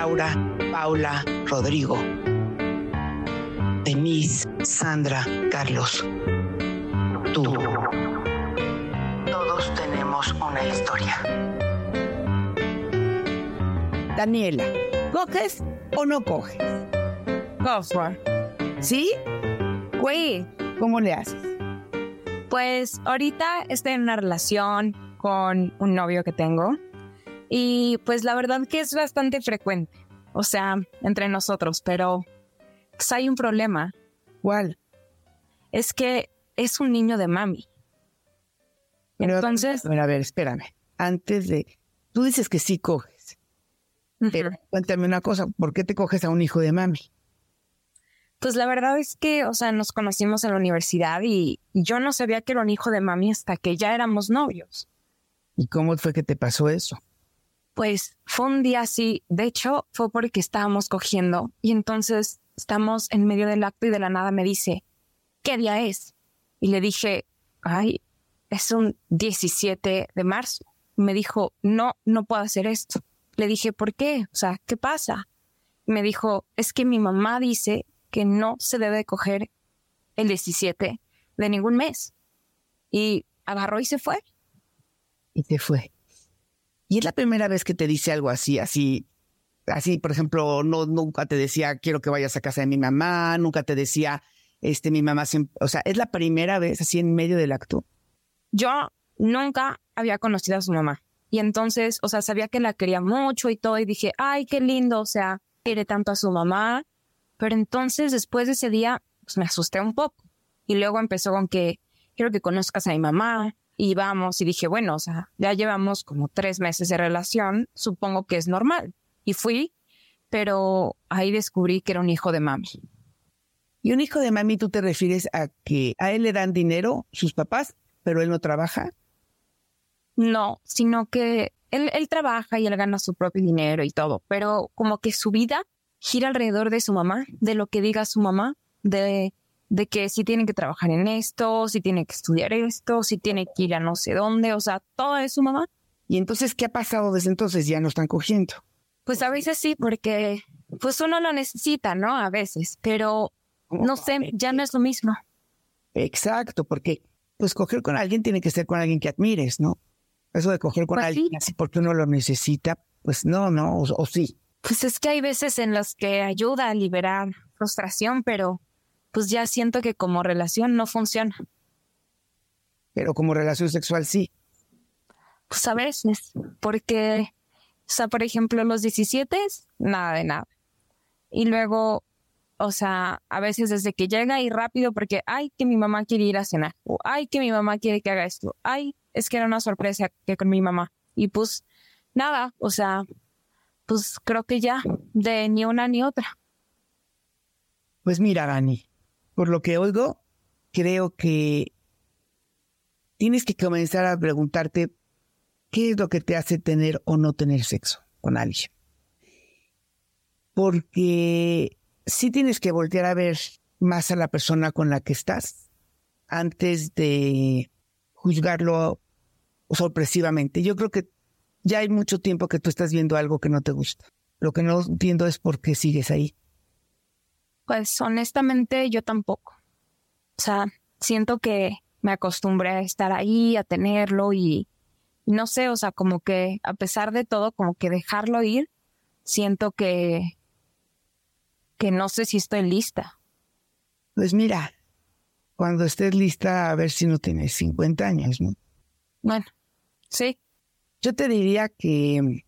Laura, Paula, Rodrigo, Denise, Sandra, Carlos. Tú. Todos tenemos una historia. Daniela, ¿coges o no coges? It. ¿Sí? Güey, ¿Cómo le haces? pues ahorita estoy en una relación con un novio que tengo y pues la verdad que es bastante frecuente, o sea, entre nosotros, pero pues hay un problema, ¿Cuál? es que es un niño de mami. Pero, Entonces, a ver, a ver, espérame. Antes de... Tú dices que sí coges. Pero cuéntame una cosa. ¿Por qué te coges a un hijo de mami? pues la verdad es que, o sea, nos conocimos en la universidad y yo no sabía que era un hijo de mami hasta que ya éramos novios. ¿Y cómo fue que te pasó eso? Pues fue un día así, de hecho fue porque estábamos cogiendo y entonces estamos en medio del acto y de la nada me dice, ¿qué día es? Y le dije, ay, es un 17 de marzo. Me dijo, no, no puedo hacer esto. Le dije, ¿por qué? O sea, ¿qué pasa? Me dijo, es que mi mamá dice que no se debe coger el 17 de ningún mes. Y agarró y se fue. Y te fue. Y es la primera vez que te dice algo así, así, así, por ejemplo, no, nunca te decía, quiero que vayas a casa de mi mamá, nunca te decía, este, mi mamá siempre, o sea, es la primera vez así en medio del acto. yo nunca había conocido a su mamá. Y entonces, o sea, sabía que la quería mucho y todo, y dije, ay, qué lindo, o sea, quiere tanto a su mamá. Pero entonces, después de ese día, pues me asusté un poco. Y luego empezó con que quiero que conozcas a mi mamá. Y vamos, y dije, bueno, o sea, ya llevamos como tres meses de relación, supongo que es normal. Y fui, pero ahí descubrí que era un hijo de mami. Y un hijo de mami, tú te refieres a que a él le dan dinero sus papás, pero él no trabaja. No, sino que él, él trabaja y él gana su propio dinero y todo, pero como que su vida gira alrededor de su mamá, de lo que diga su mamá, de, de que si tiene que trabajar en esto, si tiene que estudiar esto, si tiene que ir a no sé dónde, o sea, todo es su mamá. Y entonces, ¿qué ha pasado desde entonces? Ya no están cogiendo. Pues a veces sí, porque pues uno lo necesita, ¿no? A veces, pero no sé, ya no es lo mismo. Exacto, porque pues coger con alguien tiene que ser con alguien que admires, ¿no? Eso de coger con Pues sí. alguien así porque uno lo necesita, pues no, no, o, o sí. Pues es que hay veces en las que ayuda a liberar frustración, pero pues ya siento que como relación no funciona. Pero como relación sexual sí. Pues a veces, porque, o sea, por ejemplo, los 17, nada de nada. Y luego, o sea, a veces desde que llega y rápido porque, ay, que mi mamá quiere ir a cenar, o ay, que mi mamá quiere que haga esto, ay, es que era una sorpresa que con mi mamá. Y pues, nada, o sea, pues creo que ya, de ni una ni otra. Pues mira, Dani, por lo que oigo, creo que tienes que comenzar a preguntarte qué es lo que te hace tener o no tener sexo con alguien. Porque sí tienes que voltear a ver más a la persona con la que estás antes de juzgarlo sorpresivamente. Yo creo que ya hay mucho tiempo que tú estás viendo algo que no te gusta. Lo que no entiendo es por qué sigues ahí. Pues honestamente yo tampoco. O sea, siento que me acostumbré a estar ahí, a tenerlo y no sé, o sea, como que a pesar de todo, como que dejarlo ir, siento que que no sé si estoy lista. Pues mira, cuando estés lista a ver si no tienes 50 años, ¿no? Bueno, sí, Yo te diría que mm,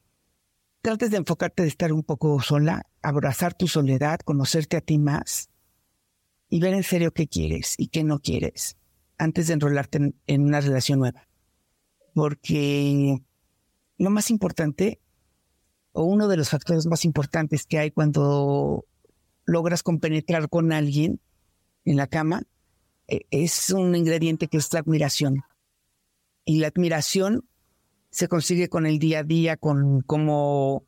trates de enfocarte de estar un poco sola, abrazar tu soledad, conocerte a ti más y ver en serio qué quieres y qué no quieres antes de enrolarte en, en una relación nueva. Porque lo más importante o uno de los factores más importantes que hay cuando logras compenetrar con alguien en la cama, e, es un ingrediente que es la admiración. Y la admiración se consigue con el día a día, con cómo,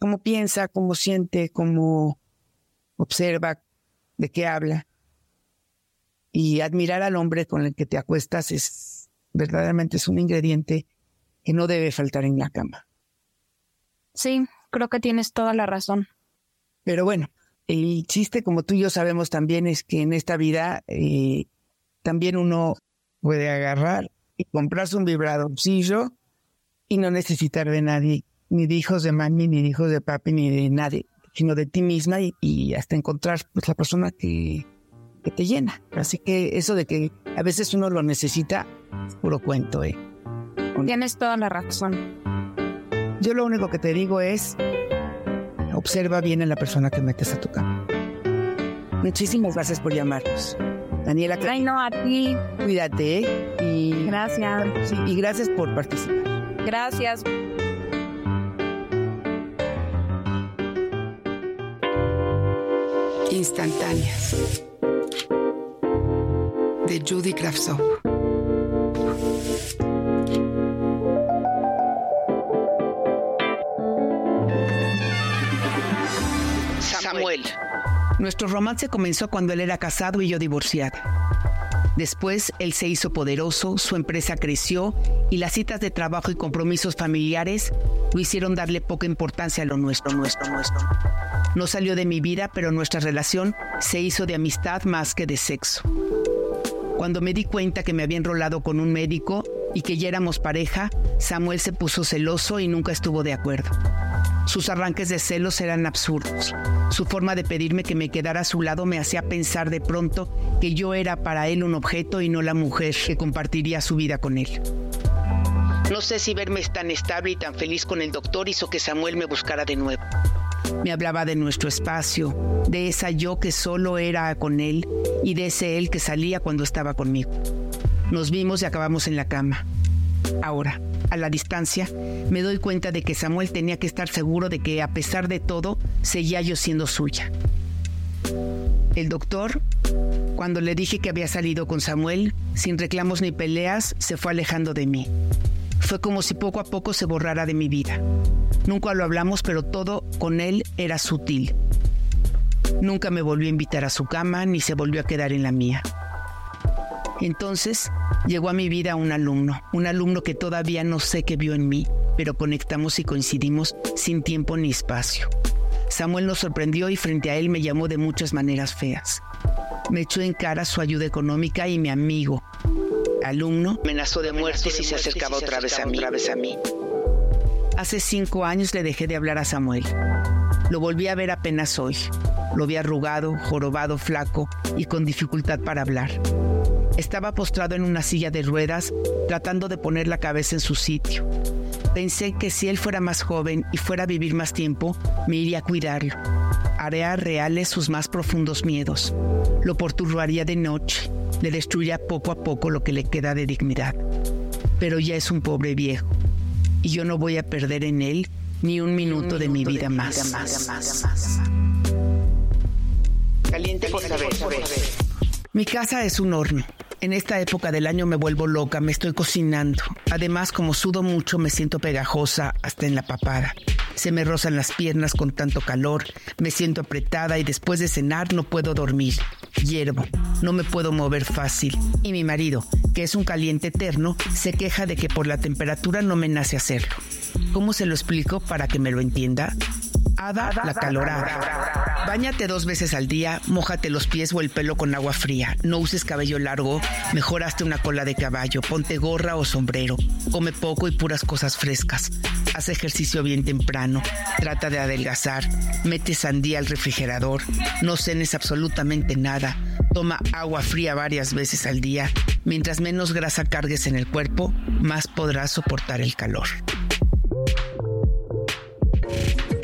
cómo piensa, cómo siente, cómo observa, de qué habla. Y admirar al hombre con el que te acuestas es verdaderamente es un ingrediente que no debe faltar en la cama. Sí, creo que tienes toda la razón. Pero bueno, el chiste, como tú y yo sabemos también, es que en esta vida eh, también uno puede agarrar y comprarse un vibradorcillo y no necesitar de nadie, ni de hijos de mami, ni de hijos de papi, ni de nadie, sino de ti misma y, hasta encontrar pues, la persona que, que, te llena. Así que eso de que a veces uno lo necesita, es puro cuento, ¿eh? Tienes toda la razón. Yo lo único que te digo es, observa bien a la persona que metes a tu cama. Muchísimas gracias por llamarnos. Daniela. Ay, no, a ti. Cuídate, ¿eh? Y, gracias. y gracias por participar. Gracias. Instantáneas. De Judy Kravtsov. Samuel. Nuestro romance comenzó cuando él era casado y yo divorciada. Después, él se hizo poderoso, su empresa creció y las citas de trabajo y compromisos familiares lo hicieron darle poca importancia a lo nuestro, nuestro, nuestro. No salió de mi vida, pero nuestra relación se hizo de amistad más que de sexo. Cuando me di cuenta que me había enrolado con un médico y que ya éramos pareja, Samuel se puso celoso y nunca estuvo de acuerdo. Sus arranques de celos eran absurdos. Su forma de pedirme que me quedara a su lado me hacía pensar de pronto que yo era para él un objeto y no la mujer que compartiría su vida con él. No sé si verme tan estable y tan feliz con el doctor hizo que Samuel me buscara de nuevo. Me hablaba de nuestro espacio, de esa yo que solo era con él y de ese él que salía cuando estaba conmigo. Nos vimos y acabamos en la cama. Ahora, a la distancia, me doy cuenta de que Samuel tenía que estar seguro de que a pesar de todo, seguía yo siendo suya. El doctor, cuando le dije que había salido con Samuel, sin reclamos ni peleas, se fue alejando de mí. Fue como si poco a poco se borrara de mi vida. Nunca lo hablamos, pero todo con él era sutil. Nunca me volvió a invitar a su cama ni se volvió a quedar en la mía. Entonces llegó a mi vida un alumno, un alumno que todavía no sé qué vio en mí, pero conectamos y coincidimos sin tiempo ni espacio. Samuel nos sorprendió y frente a él me llamó de muchas maneras feas. Me echó en cara su ayuda económica y mi amigo, alumno, me amenazó de muerte si se acercaba otra vez a mí. Hace cinco años le dejé de hablar a Samuel. Lo volví a ver apenas hoy. Lo vi arrugado, jorobado, flaco y con dificultad para hablar. Estaba postrado en una silla de ruedas, tratando de poner la cabeza en su sitio. Pensé que si él fuera más joven y fuera a vivir más tiempo, me iría a cuidarlo. Haría reales sus más profundos miedos. Lo perturbaría de noche. Le destruiría poco a poco lo que le queda de dignidad. Pero ya es un pobre viejo. Y yo no voy a perder en él ni un minuto, de, mi vida, más. Caliente por saber. Mi casa es un horno. En esta época del año me vuelvo loca, me estoy cocinando. Además, como sudo mucho, me siento pegajosa hasta en la papada. Se me rozan las piernas con tanto calor, me siento apretada y después de cenar no puedo dormir. Hiervo, no me puedo mover fácil. Y mi marido, que es un caliente eterno, se queja de que por la temperatura no me nace hacerlo. ¿Cómo se lo explico para que me lo entienda? Ada la calorada. Báñate dos veces al día, mójate los pies o el pelo con agua fría. No uses cabello largo, mejor hazte una cola de caballo, ponte gorra o sombrero. Come poco y puras cosas frescas. Haz ejercicio bien temprano. Trata de adelgazar. Mete sandía al refrigerador. No cenes absolutamente nada. Toma agua fría varias veces al día. Mientras menos grasa cargues en el cuerpo, más podrás soportar el calor.